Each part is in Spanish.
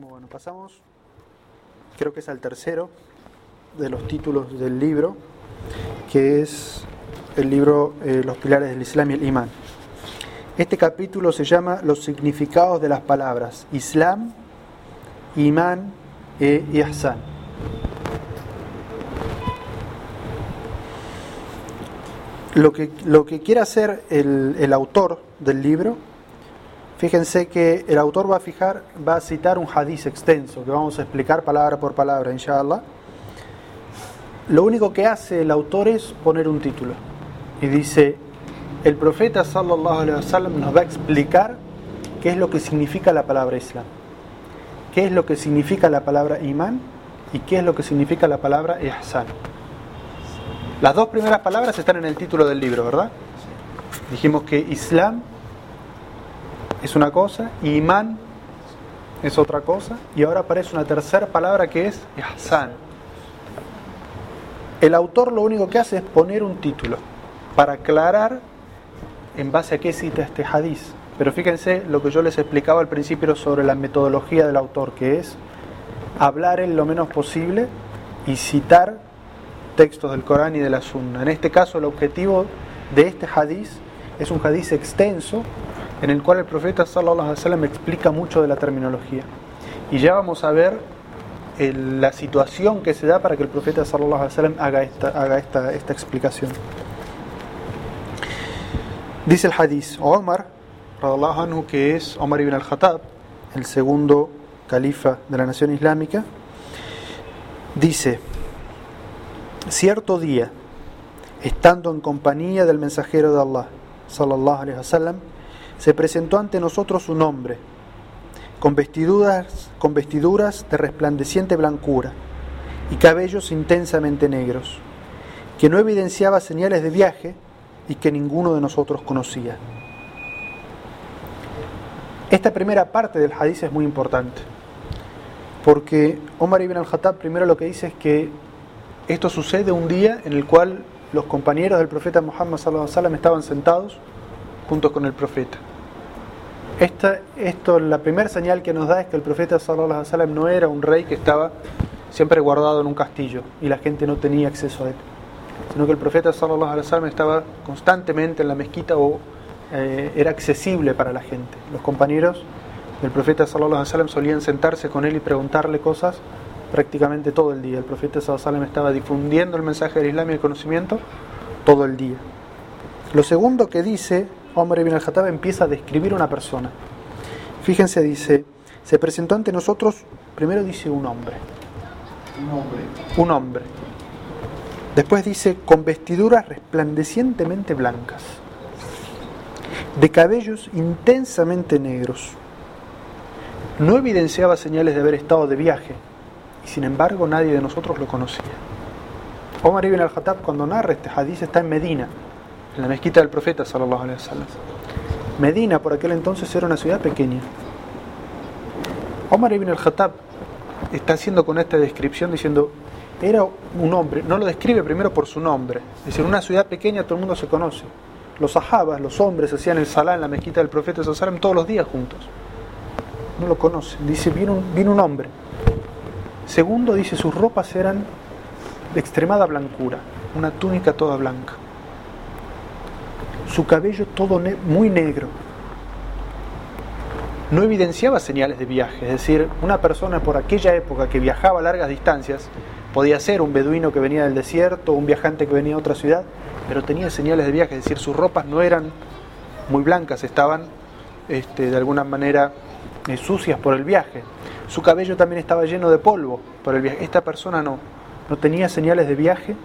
Bueno, pasamos, creo que es al tercero de los títulos del libro, que es el libro eh, Los pilares del Islam y el Imán. Este capítulo se llama Los significados de las palabras Islam, Imán e Ihsan. Lo que, lo que quiere hacer el, el autor del libro Fíjense que el autor va a fijar, va a citar un hadiz extenso que vamos a explicar palabra por palabra, inshallah. Lo único que hace el autor es poner un título y dice: El profeta sallallahu alaihi wasallam nos va a explicar qué es lo que significa la palabra Islam, qué es lo que significa la palabra imán y qué es lo que significa la palabra ihsan. Las dos primeras palabras están en el título del libro, ¿verdad? Dijimos que Islam es una cosa, y imán es otra cosa, y ahora aparece una tercera palabra que es ihsan. El autor lo único que hace es poner un título para aclarar en base a qué cita este hadiz. Pero fíjense lo que yo les explicaba al principio sobre la metodología del autor, que es hablar en lo menos posible y citar textos del Corán y de la Sunna. En este caso, el objetivo de este hadiz es un hadiz extenso en el cual el profeta sallallahu alaihi wasallam explica mucho de la terminología. Y ya vamos a ver la situación que se da para que el profeta sallallahu alaihi wasallam haga esta haga esta, esta explicación. Dice el hadith, Omar, anhu, que es Omar ibn al-Khattab, el segundo califa de la nación islámica, dice, cierto día, estando en compañía del mensajero de Allah, sallallahu alaihi wasallam, se presentó ante nosotros un hombre, con vestiduras, con vestiduras de resplandeciente blancura y cabellos intensamente negros, que no evidenciaba señales de viaje y que ninguno de nosotros conocía. Esta primera parte del hadiz es muy importante, porque Omar ibn al-Khattab primero lo que dice es que esto sucede un día en el cual los compañeros del profeta Muhammad sallallahu estaban sentados junto con el profeta. Esta, esto, la primera señal que nos da es que el profeta sallallahu alaihi no era un rey que estaba siempre guardado en un castillo y la gente no tenía acceso a él, sino que el profeta sallallahu alaihi estaba constantemente en la mezquita o eh, era accesible para la gente. Los compañeros del profeta sallallahu alaihi solían sentarse con él y preguntarle cosas prácticamente todo el día. El profeta sallallahu estaba difundiendo el mensaje del Islam y el conocimiento todo el día. Lo segundo que dice Omar ibn al-Khattab empieza a describir una persona. Fíjense, dice, se presentó ante nosotros, primero dice un hombre. Un hombre. Un hombre. Después dice, con vestiduras resplandecientemente blancas, de cabellos intensamente negros. No evidenciaba señales de haber estado de viaje, y sin embargo nadie de nosotros lo conocía. Omar ibn al-Khattab cuando narra este hadith está en Medina, en la mezquita del profeta sallallahu alaihi wasallam. Medina por aquel entonces era una ciudad pequeña. Omar ibn al-Khattab está haciendo con esta descripción diciendo era un hombre, no lo describe primero por su nombre, es decir, una ciudad pequeña todo el mundo se conoce. Los sahabas, los hombres hacían el salá en la mezquita del profeta sallallahu todos los días juntos. No lo conocen, dice, vino un, un hombre. Segundo, dice, sus ropas eran de extremada blancura, una túnica toda blanca su cabello todo muy negro. No evidenciaba señales de viaje, es decir, una persona por aquella época que viajaba a largas distancias podía ser un beduino que venía del desierto, un viajante que venía a otra ciudad, pero tenía señales de viaje, es decir, sus ropas no eran muy blancas, estaban este, de alguna manera eh, sucias por el viaje. Su cabello también estaba lleno de polvo por el viaje. Esta persona no, no tenía señales de viaje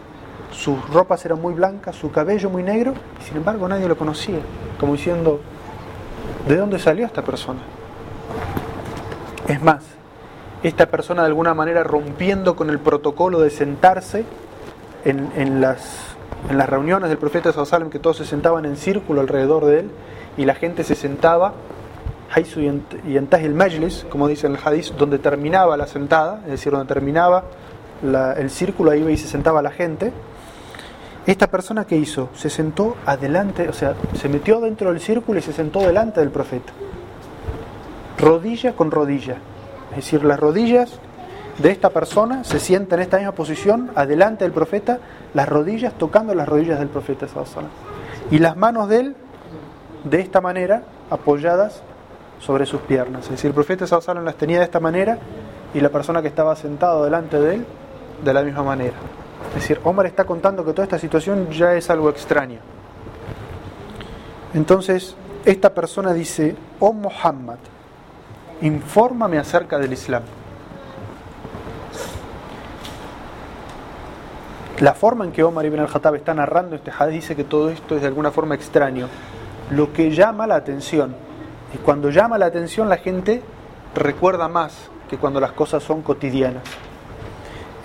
sus ropas eran muy blancas, su cabello muy negro, y sin embargo nadie lo conocía, como diciendo, ¿de dónde salió esta persona? Es más, esta persona de alguna manera rompiendo con el protocolo de sentarse en, las, reuniones del profeta Sallam, que todos se sentaban en círculo alrededor de él, y la gente se sentaba, y el majlis, como dice el hadith, donde terminaba la sentada, es decir, donde terminaba el círculo, ahí iba y se sentaba la gente, esta persona que hizo, se sentó adelante, o sea, se metió dentro del círculo y se sentó delante del profeta. Rodilla con rodilla. Es decir, las rodillas de esta persona se sientan en esta misma posición, adelante del profeta, las rodillas tocando las rodillas del profeta. Y las manos de él, de esta manera, apoyadas sobre sus piernas. Es decir, el profeta Sallallahu las tenía de esta manera y la persona que estaba sentado delante de él de la misma manera. Es decir, Omar está contando que toda esta situación ya es algo extraño. Entonces, esta persona dice, oh Muhammad, infórmame acerca del Islam. La forma en que Omar ibn al-Khattab está narrando este hadith dice que todo esto es de alguna forma extraño. Lo que llama la atención. Y cuando llama la atención la gente recuerda más que cuando las cosas son cotidianas.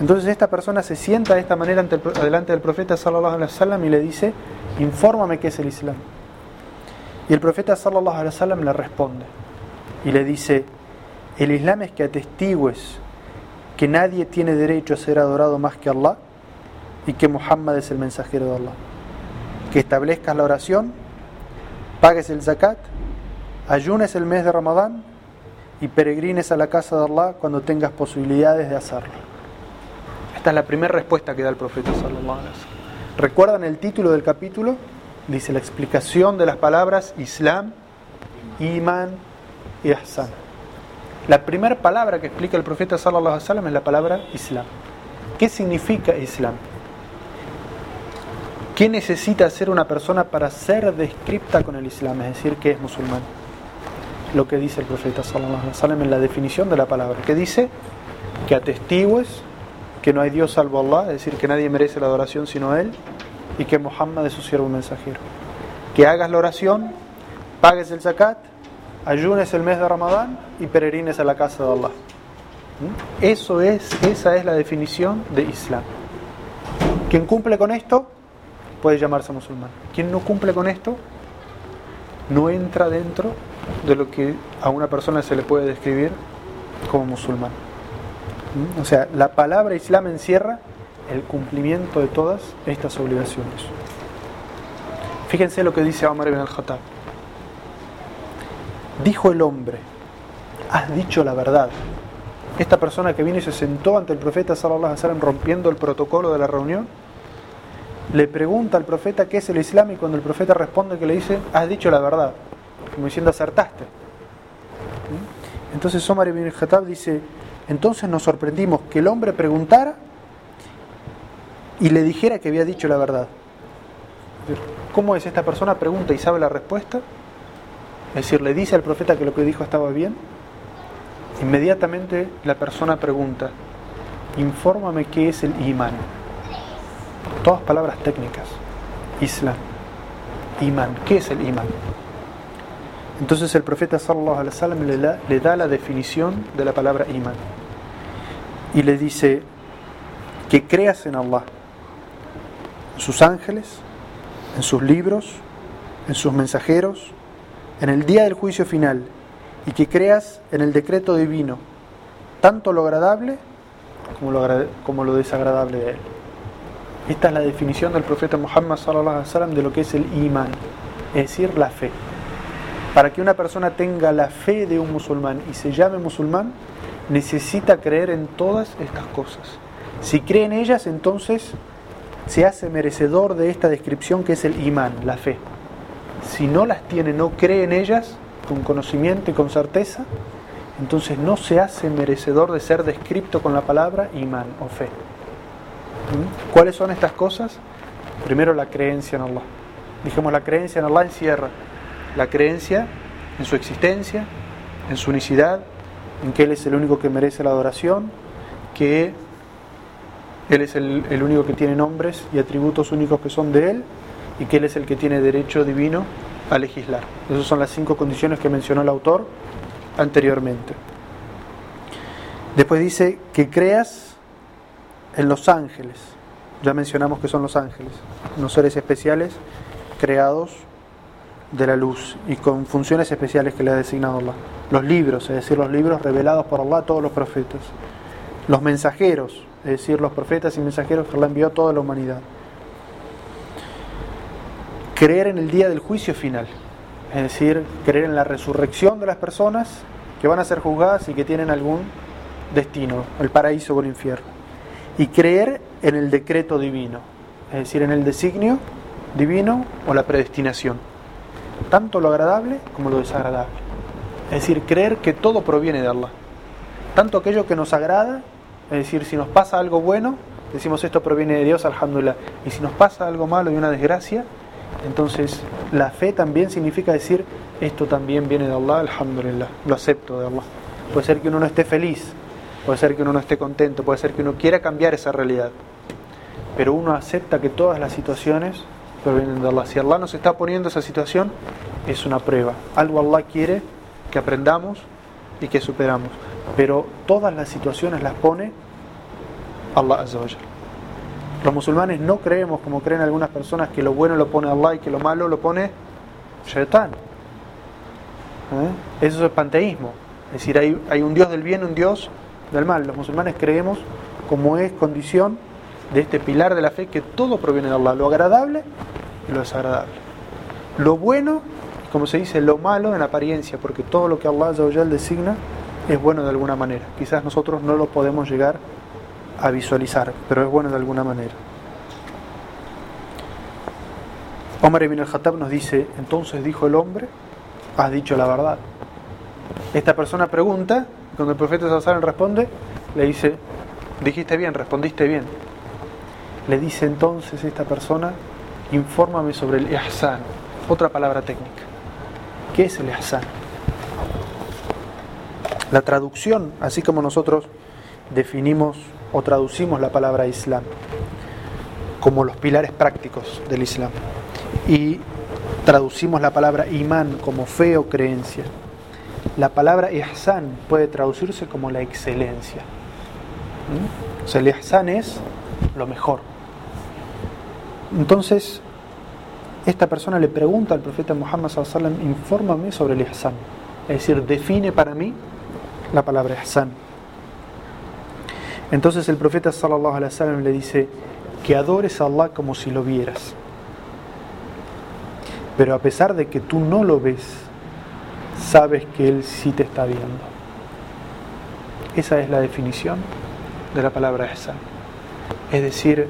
Entonces esta persona se sienta de esta manera ante delante del profeta sallallahu y le dice, "Infórmame qué es el Islam." Y el profeta sallallahu le responde y le dice, "El Islam es que atestigues que nadie tiene derecho a ser adorado más que Allah y que Muhammad es el mensajero de Allah. Que establezcas la oración, pagues el zakat, ayunes el mes de Ramadán y peregrines a la casa de Allah cuando tengas posibilidades de hacerlo." Esta es la primera respuesta que da el profeta sallallahu ¿Recuerdan el título del capítulo? Dice la explicación de las palabras Islam, Iman y Ahsan. La primera palabra que explica el profeta sallallahu alaihi wasallam es la palabra Islam. ¿Qué significa Islam? ¿Qué necesita ser una persona para ser descripta con el Islam? Es decir, que es musulmán. Lo que dice el profeta sallallahu alaihi wasallam la definición de la palabra, que dice que atestigues que no hay Dios salvo Allah, es decir, que nadie merece la adoración sino Él, y que Muhammad es su siervo mensajero. Que hagas la oración, pagues el zakat, ayunes el mes de Ramadán y peregrines a la casa de Allah. ¿Mm? Eso es, esa es la definición de Islam. Quien cumple con esto puede llamarse musulmán. Quien no cumple con esto no entra dentro de lo que a una persona se le puede describir como musulmán. O sea, la palabra Islam encierra el cumplimiento de todas estas obligaciones. Fíjense lo que dice Omar ibn al-Khattab. Dijo el hombre, has dicho la verdad. Esta persona que vino y se sentó ante el profeta sallallahu alaihi wasallam rompiendo el protocolo de la reunión, le pregunta al profeta qué es el Islam y cuando el profeta responde que le dice, has dicho la verdad, como diciendo acertaste. ¿Mm? Entonces Omar ibn al-Khattab dice, entonces nos sorprendimos que el hombre preguntara y le dijera que había dicho la verdad. ¿Cómo es esta persona? Pregunta y sabe la respuesta. Es decir, le dice al profeta que lo que dijo estaba bien. Inmediatamente la persona pregunta, infórmame qué es el imán. Todas palabras técnicas. Islam. Imán. ¿Qué es el imán? Entonces el profeta sallallahu alaihi wasallam le da, le da la definición de la palabra iman y le dice que creas en Allah, en sus ángeles, en sus libros, en sus mensajeros, en el día del juicio final y que creas en el decreto divino, tanto lo agradable como lo, desagradable de él. Esta es la definición del profeta Muhammad sallallahu alaihi wasallam de lo que es el iman, es decir, la fe. Para que una persona tenga la fe de un musulmán y se llame musulmán, necesita creer en todas estas cosas. Si cree en ellas, entonces se hace merecedor de esta descripción que es el imán, la fe. Si no las tiene, no cree en ellas con conocimiento y con certeza, entonces no se hace merecedor de ser descrito con la palabra imán o fe. ¿Mm? ¿Cuáles son estas cosas? Primero la creencia en Allah. Dijimos la creencia en Allah encierra la creencia en su existencia, en su unicidad, en que Él es el único que merece la adoración, que Él es el, único que tiene nombres y atributos únicos que son de Él, y que Él es el que tiene derecho divino a legislar. Esas son las cinco condiciones que mencionó el autor anteriormente. Después dice que creas en los ángeles. Ya mencionamos que son los ángeles, unos seres especiales creados de la luz y con funciones especiales que le ha designado Allah. Los libros, es decir, los libros revelados por Allah a todos los profetas. Los mensajeros, es decir, los profetas y mensajeros que Allah envió a toda la humanidad. Creer en el día del juicio final, es decir, creer en la resurrección de las personas que van a ser juzgadas y que tienen algún destino, el paraíso o el infierno. Y creer en el decreto divino, es decir, en el designio divino o la predestinación, tanto lo agradable como lo desagradable. Es decir, creer que todo proviene de Allah, tanto aquello que nos agrada, es decir, si nos pasa algo bueno, decimos esto proviene de Dios, alhamdulillah, y si nos pasa algo malo y una desgracia, entonces la fe también significa decir esto también viene de Allah, alhamdulillah, lo acepto de Allah. Puede ser que uno no esté feliz, puede ser que uno no esté contento, puede ser que uno quiera cambiar esa realidad, pero uno acepta que todas las situaciones provienen de Allah. Si Allah nos está poniendo esa situación, es una prueba. Algo Allah quiere que aprendamos y que superamos. Pero todas las situaciones las pone Allah Azza Los musulmanes no creemos, como creen algunas personas, que lo bueno lo pone Allah y que lo malo lo pone Shaitan. ¿Eh? Eso es panteísmo. Es decir, hay, hay un Dios del bien un Dios del mal. Los musulmanes creemos, como es condición de este pilar de la fe, que todo proviene de Allah, lo agradable y lo desagradable. Lo bueno, como se dice, lo malo en apariencia, porque todo lo que Allah designa es bueno de alguna manera. Quizás nosotros no lo podemos llegar a visualizar, pero es bueno de alguna manera. Omar ibn al-Khattab nos dice, entonces dijo el hombre, has dicho la verdad. Esta persona pregunta, cuando el profeta Sallallahu responde, le dice, dijiste bien, respondiste bien. Le dice entonces esta persona, infórmame sobre el ihsan, otra palabra técnica. ¿Qué es el ihsan? La traducción, así como nosotros definimos o traducimos la palabra Islam como los pilares prácticos del Islam y traducimos la palabra imán como fe o creencia. La palabra ihsan puede traducirse como la excelencia. ¿Mm? O sea, el ihsan es lo mejor. Entonces, esta persona le pregunta al profeta Muhammad sallallahu infórmame sobre el ihsan. Es decir, define para mí la palabra ihsan. Entonces el profeta sallallahu alaihi wasallam le dice que adores a Allah como si lo vieras. Pero a pesar de que tú no lo ves, sabes que Él sí te está viendo. Esa es la definición de la palabra ihsan. Es decir,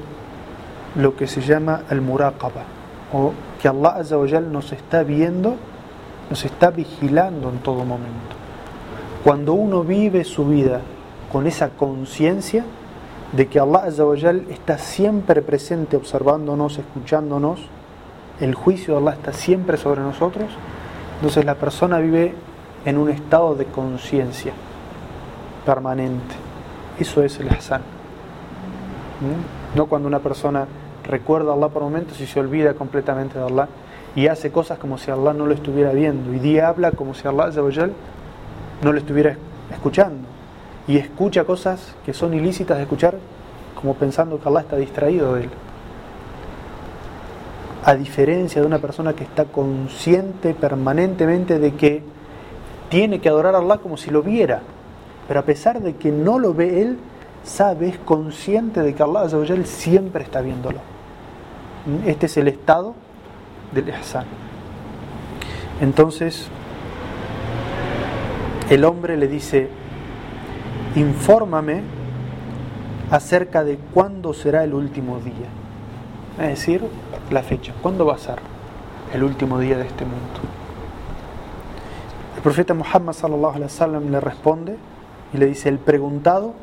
lo que se llama el muraqaba, o que Allah Azza nos está viendo, nos está vigilando en todo momento. Cuando uno vive su vida con esa conciencia de que Allah está siempre presente observándonos, escuchándonos, el juicio de Allah está siempre sobre nosotros, entonces la persona vive en un estado de conciencia permanente. Eso es el Hassan. ¿Mm? No cuando una persona recuerda a Allah por momentos y se olvida completamente de Allah y hace cosas como si Allah no lo estuviera viendo. Y día habla como si Allah no lo estuviera escuchando. Y escucha cosas que son ilícitas de escuchar como pensando que Allah está distraído de él. A diferencia de una persona que está consciente permanentemente de que tiene que adorar a Allah como si lo viera, pero a pesar de que no lo ve él, sabe, es consciente de que Allah siempre está viéndolo. Este es el estado del ihsan. Entonces, el hombre le dice, infórmame acerca de cuándo será el último día. Es decir, la fecha. ¿Cuándo va a ser el último día de este mundo? El profeta Muhammad sallallahu alaihi wasallam le responde y le dice, el preguntado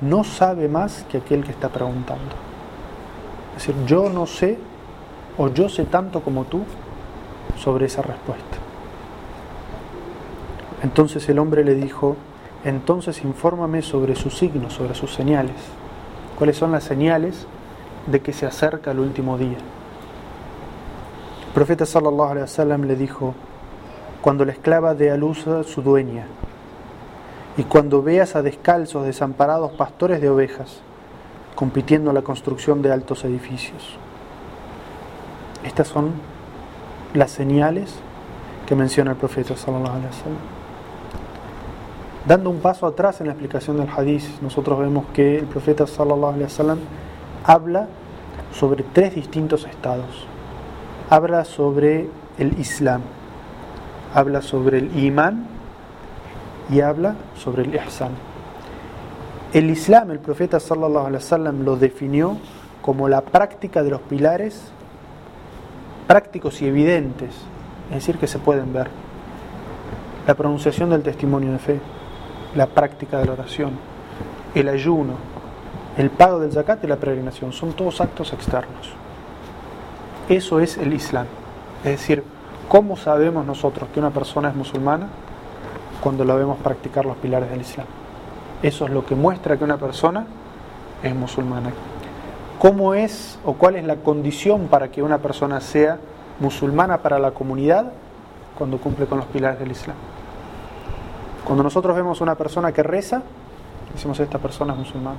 no sabe más que aquel que está preguntando. Es decir, yo no sé o yo sé tanto como tú sobre esa respuesta. Entonces el hombre le dijo, entonces infórmame sobre sus signos, sobre sus señales. ¿Cuáles son las señales de que se acerca el último día? El profeta sallallahu alaihi wasallam le dijo: Cuando la esclava dé a luz a su dueña, y cuando veas a descalzos, desamparados pastores de ovejas, compitiendo en la construcción de altos edificios. Estas son las señales que menciona el profeta sallallahu. Dando un paso atrás en la explicación del hadith, nosotros vemos que el profeta sallallahu habla sobre tres distintos estados. Habla sobre el Islam, habla sobre el imán y habla sobre el ihsan. El Islam, el profeta sallallahu alaihi wasallam lo definió como la práctica de los pilares prácticos y evidentes, es decir, que se pueden ver. La pronunciación del testimonio de fe, la práctica de la oración, el ayuno, el pago del zakat y la peregrinación, son todos actos externos. Eso es el Islam. Es decir, ¿cómo sabemos nosotros que una persona es musulmana? Cuando la vemos practicar los pilares del Islam. Eso es lo que muestra que una persona es musulmana. ¿Cómo es o cuál es la condición para que una persona sea musulmana para la comunidad? Cuando cumple con los pilares del Islam. Cuando nosotros vemos una persona que reza, decimos esta persona es musulmana.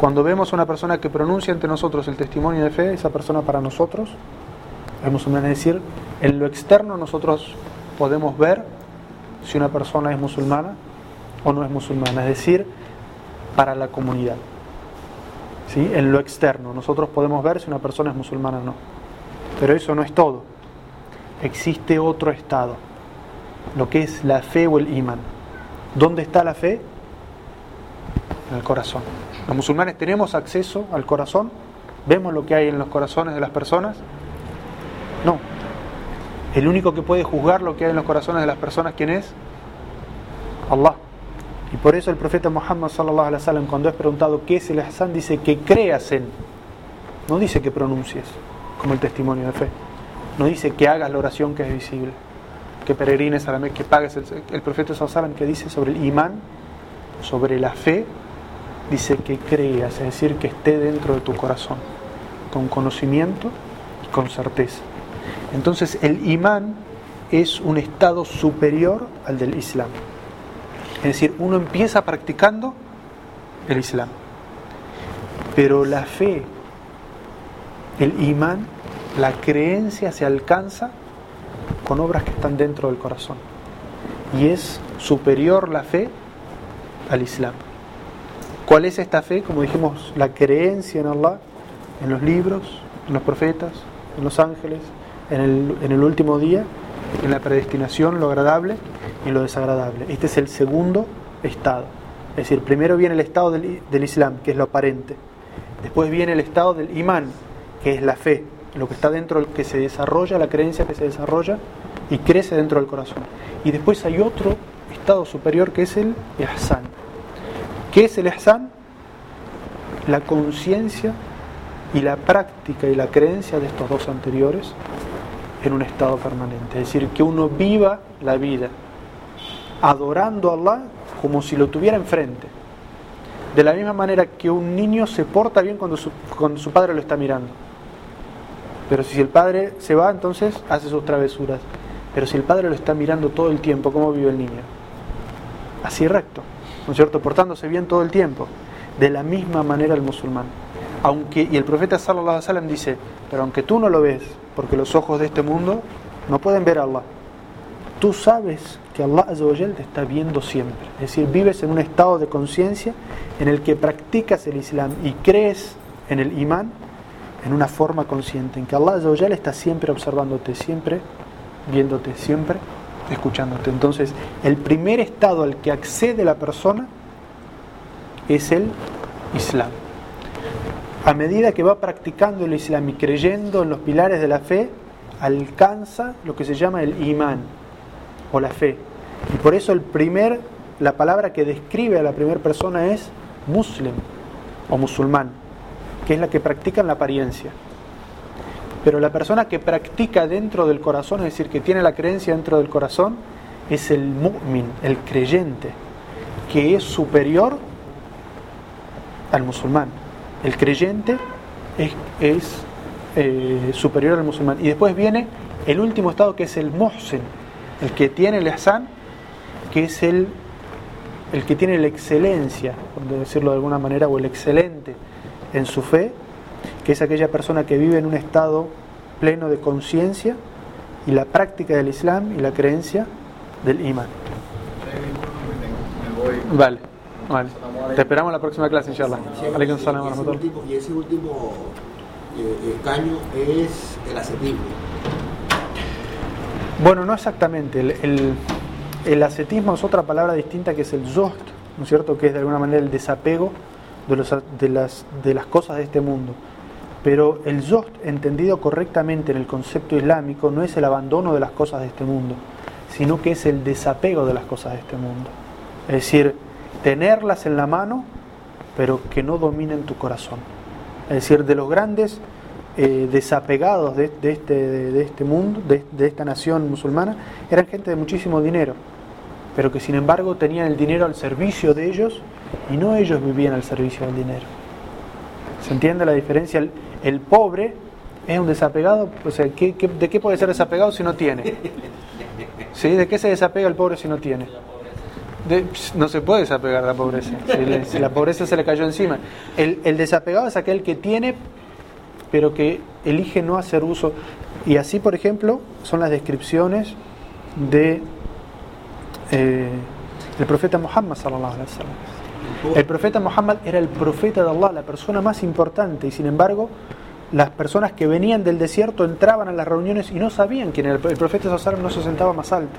Cuando vemos una persona que pronuncia ante nosotros el testimonio de fe, esa persona para nosotros es musulmana. Es decir, en lo externo nosotros podemos ver si una persona es musulmana o no es musulmana, es decir, para la comunidad. ¿Sí? En lo externo, nosotros podemos ver si una persona es musulmana o no. Pero eso no es todo. Existe otro estado, lo que es la fe o el imán. ¿Dónde está la fe? En el corazón. Los musulmanes tenemos acceso al corazón, vemos lo que hay en los corazones de las personas. No. El único que puede juzgar lo que hay en los corazones de las personas, ¿quién es? Allah. Y por eso el profeta Muhammad sallallahu alaihi wasallam cuando es preguntado qué es el ihsan dice que creas en. No dice que pronuncies como el testimonio de fe. No dice que hagas la oración que es visible, que peregrines a la Meca, que pagues el, el profeta sallallahu alaihi que dice sobre el imán, sobre la fe, dice que creas, es decir, que esté dentro de tu corazón, con conocimiento y con certeza. Entonces el imán es un estado superior al del Islam. Es decir, uno empieza practicando el Islam. Pero la fe, el imán, la creencia se alcanza con obras que están dentro del corazón. Y es superior la fe al Islam. ¿Cuál es esta fe? Como dijimos, la creencia en Allah, en los libros, en los profetas, en los ángeles, en el, último día, en la predestinación, lo agradable y lo desagradable. Este es el segundo estado. Es decir, primero viene el estado del, del, Islam, que es lo aparente. Después viene el estado del imán, que es la fe, lo que está dentro, que se desarrolla, la creencia que se desarrolla y crece dentro del corazón. Y después hay otro estado superior que es el ihsan. ¿Qué es el ihsan? La conciencia y la práctica y la creencia de estos dos anteriores en un estado permanente. Es decir, que uno viva la vida adorando a Allah como si lo tuviera enfrente. De la misma manera que un niño se porta bien cuando su, padre lo está mirando. Pero si el padre se va, entonces hace sus travesuras. Pero si el padre lo está mirando todo el tiempo, ¿cómo vive el niño? Así recto, ¿no es cierto? Portándose bien todo el tiempo. De la misma manera el musulmán. Aunque, y el profeta sallallahu alaihi wasallam dice, pero aunque tú no lo ves, porque los ojos de este mundo no pueden ver a Allah, tú sabes que Allah te está viendo siempre. Es decir, vives en un estado de conciencia en el que practicas el Islam y crees en el imán en una forma consciente, en que Allah está siempre observándote, siempre viéndote, siempre escuchándote. Entonces, el primer estado al que accede la persona es el Islam. A medida que va practicando el Islam y creyendo en los pilares de la fe, alcanza lo que se llama el imán o la fe. Y por eso el primer, la palabra que describe a la primera persona es muslim o musulmán, que es la que practica en la apariencia. Pero la persona que practica dentro del corazón, es decir, que tiene la creencia dentro del corazón, es el mu'min, el creyente, que es superior al musulmán. El creyente es, es eh, superior al musulmán. Y después viene el último estado que es el muhsin, el que tiene el ihsan que es el, el que tiene la excelencia, por decirlo de alguna manera, o el excelente en su fe, que es aquella persona que vive en un estado pleno de conciencia y la práctica del Islam y la creencia del imán. Vale, vale. Te esperamos en la próxima clase, inshallah. Y ese último eh, caño es el asequible. Bueno, no exactamente. El, el, El ascetismo es otra palabra distinta que es el zost, ¿no es cierto? Que es de alguna manera el desapego de, los, de, las, de las cosas de este mundo. Pero el zost, entendido correctamente en el concepto islámico, no es el abandono de las cosas de este mundo, sino que es el desapego de las cosas de este mundo. Es decir, tenerlas en la mano, pero que no dominen tu corazón. Es decir, de los grandes eh, desapegados de, este, de, este, mundo, de, de, esta nación musulmana, eran gente de muchísimo dinero, pero que sin embargo tenían el dinero al servicio de ellos y no ellos vivían al servicio del dinero. ¿Se entiende la diferencia? El, pobre es un desapegado, o sea, ¿qué, de qué puede ser desapegado si no tiene? ¿Sí? ¿De qué se desapega el pobre si no tiene? No se puede desapegar de la pobreza, si, la pobreza se le cayó encima. El, el desapegado es aquel que tiene pero que elige no hacer uso. Y así, por ejemplo, son las descripciones de eh, el profeta Muhammad sallallahu alaihi. El profeta Muhammad era el profeta de Allah, la persona más importante, y sin embargo, las personas que venían del desierto entraban a las reuniones y no sabían quién era. El profeta alaihi wasallam no se sentaba más alto.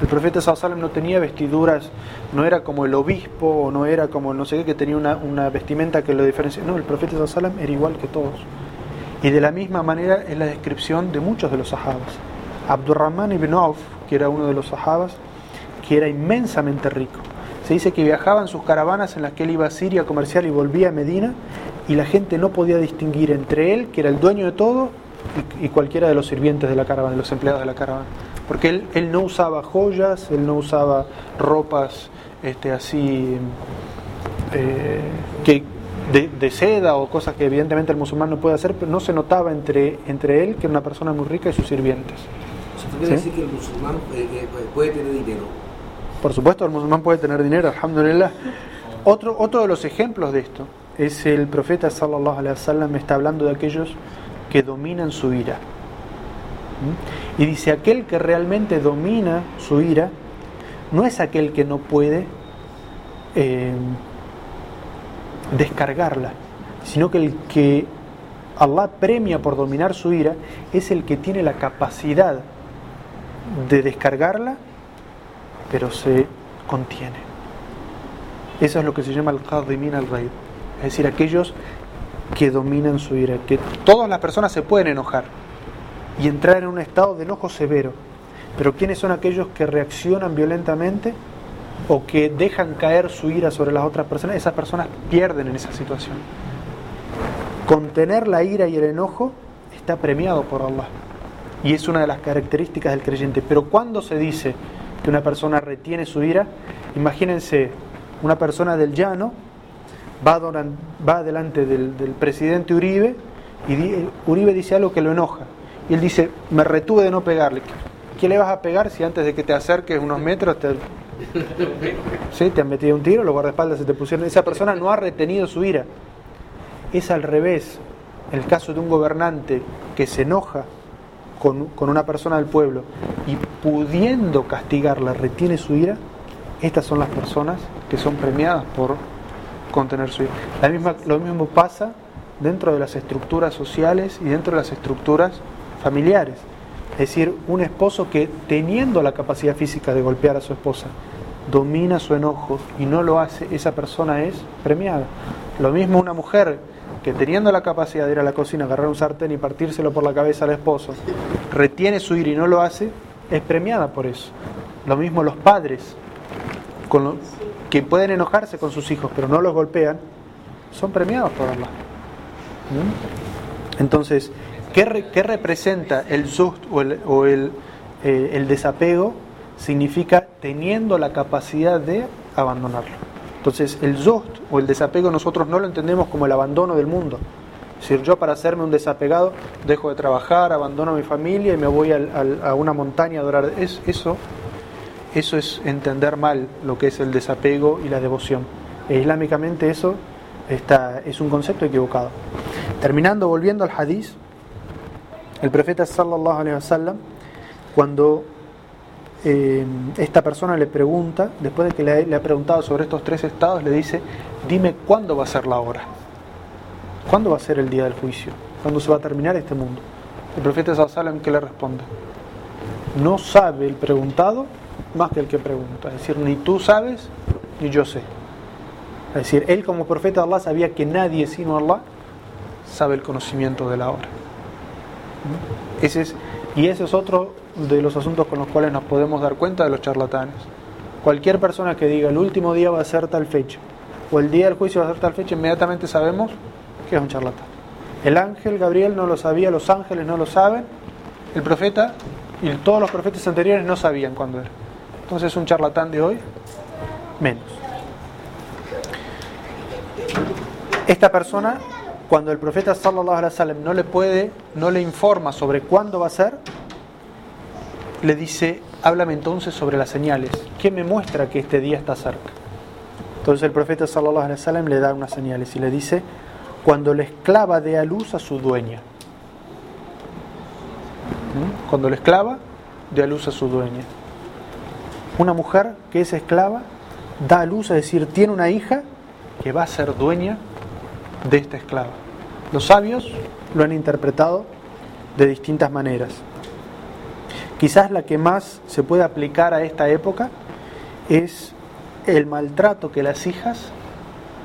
El profeta sallallahu no tenía vestiduras, no era como el obispo o no era como no sé qué que tenía una, vestimenta que lo diferencia. No, el profeta sallallahu era igual que todos. Y de la misma manera es la descripción de muchos de los sahabas. Abdurrahman ibn Auf, que era uno de los sahabas, que era inmensamente rico. Se dice que viajaba en sus caravanas en las que él iba a Siria comercial y volvía a Medina y la gente no podía distinguir entre él, que era el dueño de todo, y, cualquiera de los sirvientes de la caravana, de los empleados de la caravana. Porque él, él no usaba joyas, él no usaba ropas este, así eh, que de, seda o cosas que evidentemente el musulmán no puede hacer, pero no se notaba entre, entre él, que era una persona muy rica, y sus sirvientes. ¿Eso quiere decir que el musulmán eh, eh, puede tener dinero? Por supuesto, el musulmán puede tener dinero, alhamdulillah. Otro, otro de los ejemplos de esto es el profeta sallallahu alaihi wasallam está hablando de aquellos que dominan su ira. ¿Mm? Y dice, aquel que realmente domina su ira no es aquel que no puede eh, descargarla, sino que el que Allah premia por dominar su ira es el que tiene la capacidad de descargarla, pero se contiene. Eso es lo que se llama el qadimin al rey, es decir, aquellos que dominan su ira, que todas las personas se pueden enojar y entrar en un estado de enojo severo, pero ¿quiénes son aquellos que reaccionan violentamente? o que dejan caer su ira sobre las otras personas, esas personas pierden en esa situación. Contener la ira y el enojo está premiado por Allah. Y es una de las características del creyente. Pero cuando se dice que una persona retiene su ira, imagínense una persona del llano va, delante del, presidente Uribe y Uribe dice algo que lo enoja. Y él dice, me retuve de no pegarle. ¿Qué le vas a pegar si antes de que te acerques unos metros te ¿Sí? Te han metido un tiro, los guardaespaldas se te pusieron. Esa persona no ha retenido su ira. Es al revés. El caso de un gobernante que se enoja con, una persona del pueblo y pudiendo castigarla retiene su ira, estas son las personas que son premiadas por contener su ira. La misma, lo mismo pasa dentro de las estructuras sociales y dentro de las estructuras familiares. Es decir, un esposo que teniendo la capacidad física de golpear a su esposa, domina su enojo y no lo hace, esa persona es premiada. Lo mismo una mujer que teniendo la capacidad de ir a la cocina, agarrar un sartén y partírselo por la cabeza al esposo, retiene su ira y no lo hace, es premiada por eso. Lo mismo los padres, con que pueden enojarse con sus hijos pero no los golpean, son premiados por Allah. Entonces, ¿qué, representa el sust o el, eh, el desapego? significa teniendo la capacidad de abandonarlo. Entonces, el zost o el desapego nosotros no lo entendemos como el abandono del mundo. Es decir, yo para hacerme un desapegado dejo de trabajar, abandono a mi familia y me voy a una montaña a adorar. Es, eso, eso es entender mal lo que es el desapego y la devoción. E islámicamente eso está, es un concepto equivocado. Terminando, volviendo al hadith, el profeta sallallahu alaihi wasallam, cuando eh, esta persona le pregunta, después de que le, ha preguntado sobre estos tres estados, le dice, dime cuándo va a ser la hora, cuándo va a ser el día del juicio, cuándo se va a terminar este mundo. El profeta Sallam que le responde, no sabe el preguntado más que el que pregunta. Es decir, ni tú sabes, ni yo sé. Es decir, él como profeta de Allah sabía que nadie sino Allah sabe el conocimiento de la hora. Ese es, y ese es otro de los asuntos con los cuales nos podemos dar cuenta de los charlatanes. Cualquier persona que diga el último día va a ser tal fecha o el día del juicio va a ser tal fecha, inmediatamente sabemos que es un charlatán. El ángel Gabriel no lo sabía, los ángeles no lo saben, el profeta y todos los profetas anteriores no sabían cuándo era. Entonces un charlatán de hoy, menos. Esta persona, cuando el profeta sallallahu alaihi wasallam no le puede, no le informa sobre cuándo va a ser, le dice, háblame entonces sobre las señales. ¿Qué me muestra que este día está cerca? Entonces el profeta sallallahu alaihi wasallam le da unas señales y le dice, cuando la esclava dé a luz a su dueña. ¿Mm? Cuando la esclava dé a luz a su dueña. Una mujer que es esclava da a luz, es decir, tiene una hija que va a ser dueña de esta esclava. Los sabios lo han interpretado de distintas maneras. Quizás la que más se puede aplicar a esta época es el maltrato que las hijas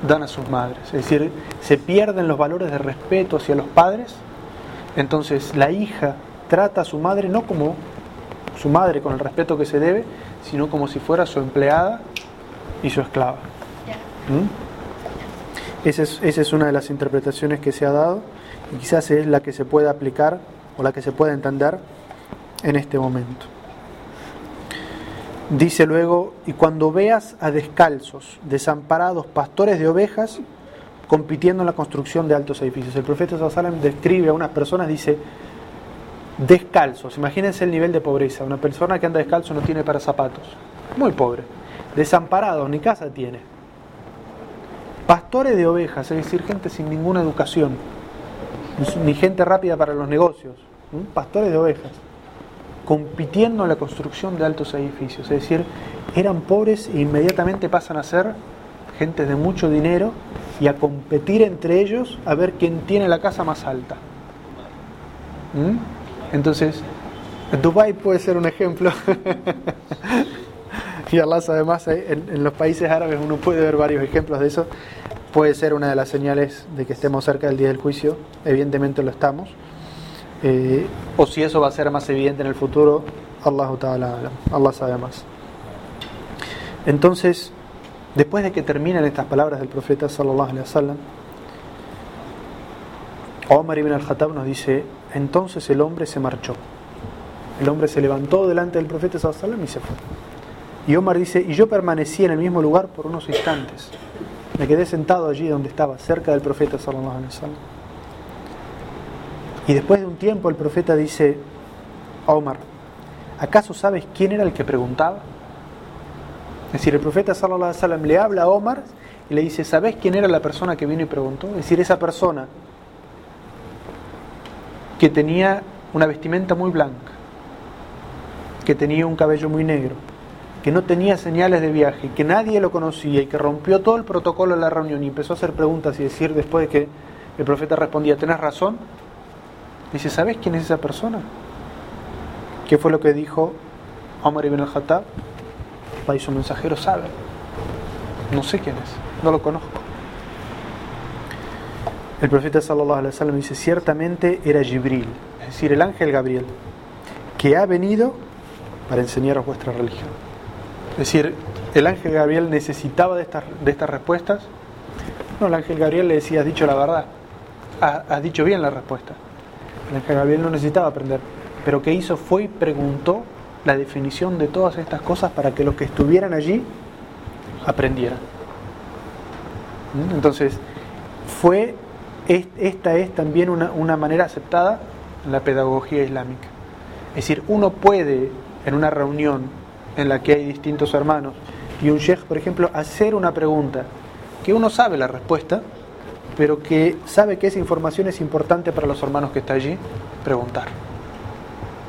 dan a sus madres. Es decir, se pierden los valores de respeto hacia los padres. Entonces la hija trata a su madre no como su madre con el respeto que se debe, sino como si fuera su empleada y su esclava. ¿Mm? Esa, es, una de las interpretaciones que se ha dado y quizás es la que se puede aplicar o la que se puede entender en este momento. Dice luego, y cuando veas a descalzos, desamparados, pastores de ovejas, compitiendo en la construcción de altos edificios. El profeta Sallam describe a unas personas, dice, descalzos, imagínense el nivel de pobreza, una persona que anda descalzo no tiene para zapatos, muy pobre, desamparados, ni casa tiene. Pastores de ovejas, es decir, gente sin ninguna educación, ni gente rápida para los negocios, pastores de ovejas compitiendo en la construcción de altos edificios. Es decir, eran pobres e inmediatamente pasan a ser gente de mucho dinero y a competir entre ellos a ver quién tiene la casa más alta. Entonces, Dubái puede ser un ejemplo. y Allah además eh, en, en los países árabes uno puede ver varios ejemplos de eso. Puede ser una de las señales de que estemos cerca del día del juicio. Evidentemente lo estamos. Eh, o si eso va a ser más evidente en el futuro, Allah, Allah sabe más. Entonces, después de que terminan estas palabras del profeta sallallahu alaihi wasallam, Omar ibn al-Khattab nos dice, entonces el hombre se marchó. El hombre se levantó delante del profeta sallallahu alaihi wasallam y se fue. Y Omar dice, y yo permanecí en el mismo lugar por unos instantes. Me quedé sentado allí donde estaba, cerca del profeta sallallahu alaihi wasallam. Y después de un tiempo el profeta dice Omar, ¿acaso sabes quién era el que preguntaba? Es decir, el profeta sallallahu alaihi le habla a Omar y le dice, ¿sabes quién era la persona que vino y preguntó? Es decir, esa persona que tenía una vestimenta muy blanca, que tenía un cabello muy negro, que no tenía señales de viaje, que nadie lo conocía y que rompió todo el protocolo de la reunión y empezó a hacer preguntas y decir después de que el profeta respondía, tenés razón, Dice, ¿sabes quién es esa persona? ¿Qué fue lo que dijo Omar ibn al-Khattab? Y su mensajero sabe. No sé quién es, no lo conozco. El profeta sallallahu alaihi wasallam dice, ciertamente era Jibril, es decir, el ángel Gabriel, que ha venido para enseñaros vuestra religión. Es decir, el ángel Gabriel necesitaba de estas, de estas respuestas. No, el ángel Gabriel le decía, has dicho la verdad, has dicho bien la respuesta. El ángel Gabriel no necesitaba aprender, pero ¿qué hizo? Fue y preguntó la definición de todas estas cosas para que los que estuvieran allí aprendieran. ¿Mm? Entonces, fue, esta es también una, una manera aceptada en la pedagogía islámica. Es decir, uno puede en una reunión en la que hay distintos hermanos y un sheikh, por ejemplo, hacer una pregunta que uno sabe la respuesta, pero que sabe que esa información es importante para los hermanos que están allí, preguntar.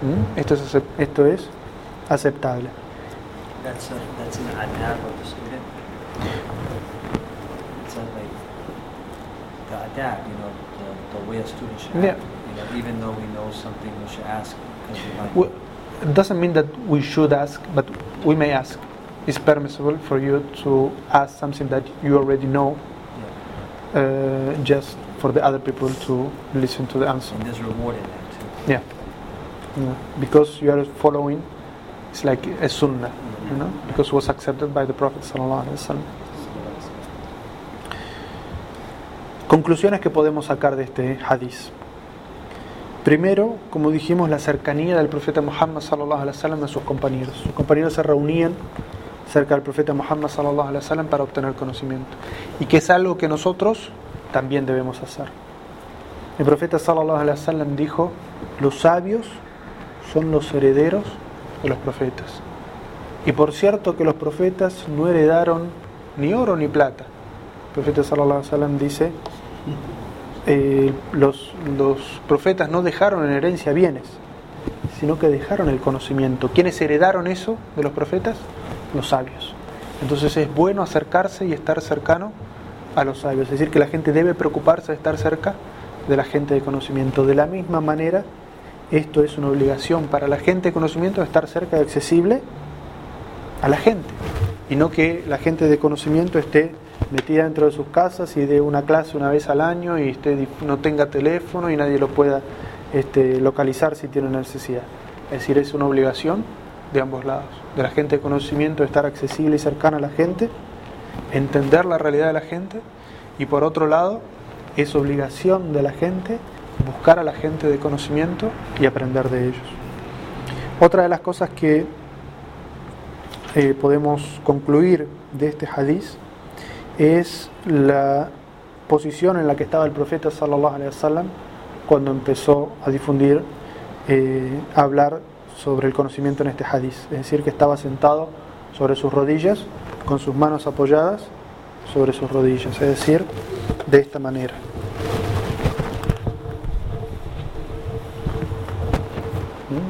¿Mm? Esto, es, esto es aceptable. That's, a, that's an adab of the student. It's like the adab, you know, the, the way a student should Yeah. act. You know, even though we know something, we should ask. 'cause we might- Well, It doesn't mean that we should ask, but we may ask. It's permissible for you to ask something that you already know, uh, just for the other people to listen to the answer. And there's reward in that too. Yeah. Yeah. Because you are following, it's like a sunnah, you know, because it was accepted by the Prophet sallallahu alaihi wasallam. Conclusiones que podemos sacar de este hadith. Primero, como dijimos, la cercanía del profeta Muhammad sallallahu alaihi wasallam a sus compañeros. Sus compañeros se reunían cerca del profeta Muhammad sallallahu alaihi wasallam para obtener conocimiento y que es algo que nosotros también debemos hacer. El profeta sallallahu alaihi wasallam dijo, los sabios son los herederos de los profetas. Y por cierto que los profetas no heredaron ni oro ni plata. El profeta sallallahu alaihi wasallam dice, eh, los, los profetas no dejaron en herencia bienes, sino que dejaron el conocimiento. ¿Quiénes heredaron eso de los profetas? Los sabios. Entonces es bueno acercarse y estar cercano a los sabios. Es decir, que la gente debe preocuparse de estar cerca de la gente de conocimiento. De la misma manera, esto es una obligación para la gente de conocimiento de estar cerca y accesible a la gente. Y no que la gente de conocimiento esté metida dentro de sus casas y de una clase una vez al año y esté, no tenga teléfono y nadie lo pueda este, localizar si tiene necesidad. Es decir, es una obligación de ambos lados. De la gente de conocimiento estar accesible y cercana a la gente, entender la realidad de la gente y por otro lado es obligación de la gente buscar a la gente de conocimiento y aprender de ellos. Otra de las cosas que eh, podemos concluir de este hadiz es la posición en la que estaba el profeta sallallahu alaihi wasallam cuando empezó a difundir, eh, a hablar sobre el conocimiento en este hadiz. Es decir, que estaba sentado sobre sus rodillas, con sus manos apoyadas sobre sus rodillas. Es decir, de esta manera.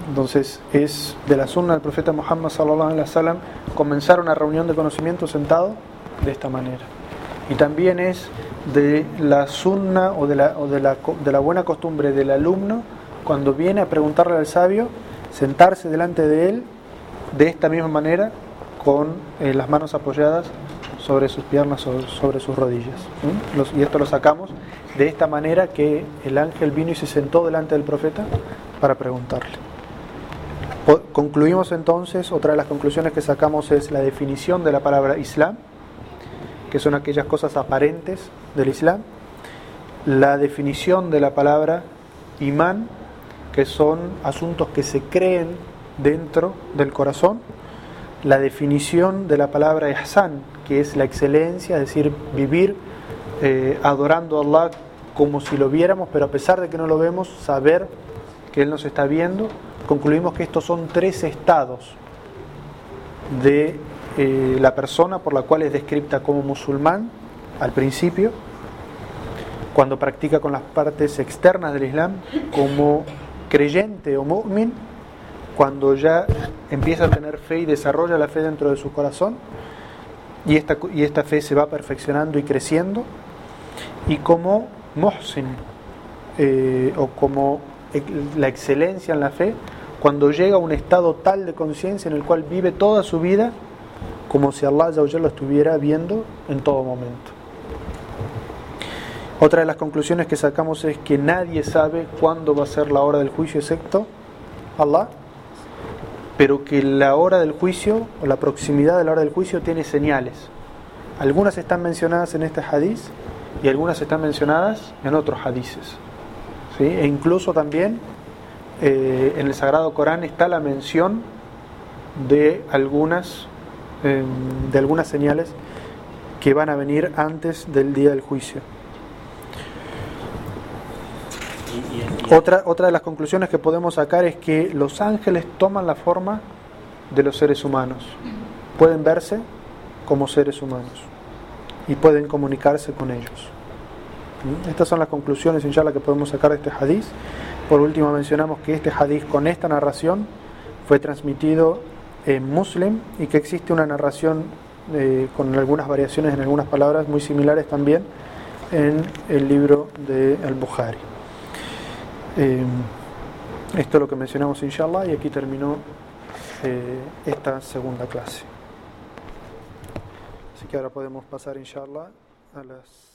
Entonces es de la sunna del profeta Muhammad sallallahu alaihi wasallam comenzar una reunión de conocimiento sentado de esta manera. Y también es de la sunna o de la, o de la, de la buena costumbre del alumno cuando viene a preguntarle al sabio, sentarse delante de él de esta misma manera con eh, las manos apoyadas sobre sus piernas, sobre, sobre sus rodillas. Y esto lo sacamos de esta manera que el ángel vino y se sentó delante del profeta para preguntarle. Concluimos entonces, otra de las conclusiones que sacamos es la definición de la palabra Islam, que son aquellas cosas aparentes del Islam, la definición de la palabra imán, que son asuntos que se creen dentro del corazón, la definición de la palabra ihsan, que es la excelencia, es decir, vivir eh, adorando a Allah como si lo viéramos, pero a pesar de que no lo vemos, saber que Él nos está viendo, concluimos que estos son tres estados de eh, la persona por la cual es descrita como musulmán al principio, cuando practica con las partes externas del Islam, como creyente o mu'min, cuando ya empieza a tener fe y desarrolla la fe dentro de su corazón, y esta, y esta fe se va perfeccionando y creciendo, y como muhsin, eh, o como la excelencia en la fe, cuando llega a un estado tal de conciencia en el cual vive toda su vida como si Allah lo estuviera viendo en todo momento. Otra de las conclusiones que sacamos es que nadie sabe cuándo va a ser la hora del juicio excepto Allah, pero que la hora del juicio o la proximidad de la hora del juicio tiene señales. Algunas están mencionadas en este hadiz y algunas están mencionadas en otros hadices. ¿sí? E incluso también eh, en el Sagrado Corán está la mención de algunas, eh, de algunas señales que van a venir antes del día del juicio. Otra, otra de las conclusiones que podemos sacar es que los ángeles toman la forma de los seres humanos. Pueden verse como seres humanos y pueden comunicarse con ellos. ¿Mm? Estas son las conclusiones, inshallah, que podemos sacar de este hadiz. Por último, mencionamos que este hadiz con esta narración fue transmitido Muslim y que existe una narración eh, con algunas variaciones en algunas palabras muy similares también en el libro de Al-Bukhari. Eh, esto es lo que mencionamos inshallah y aquí terminó eh, esta segunda clase. Así que ahora podemos pasar, inshallah, a las.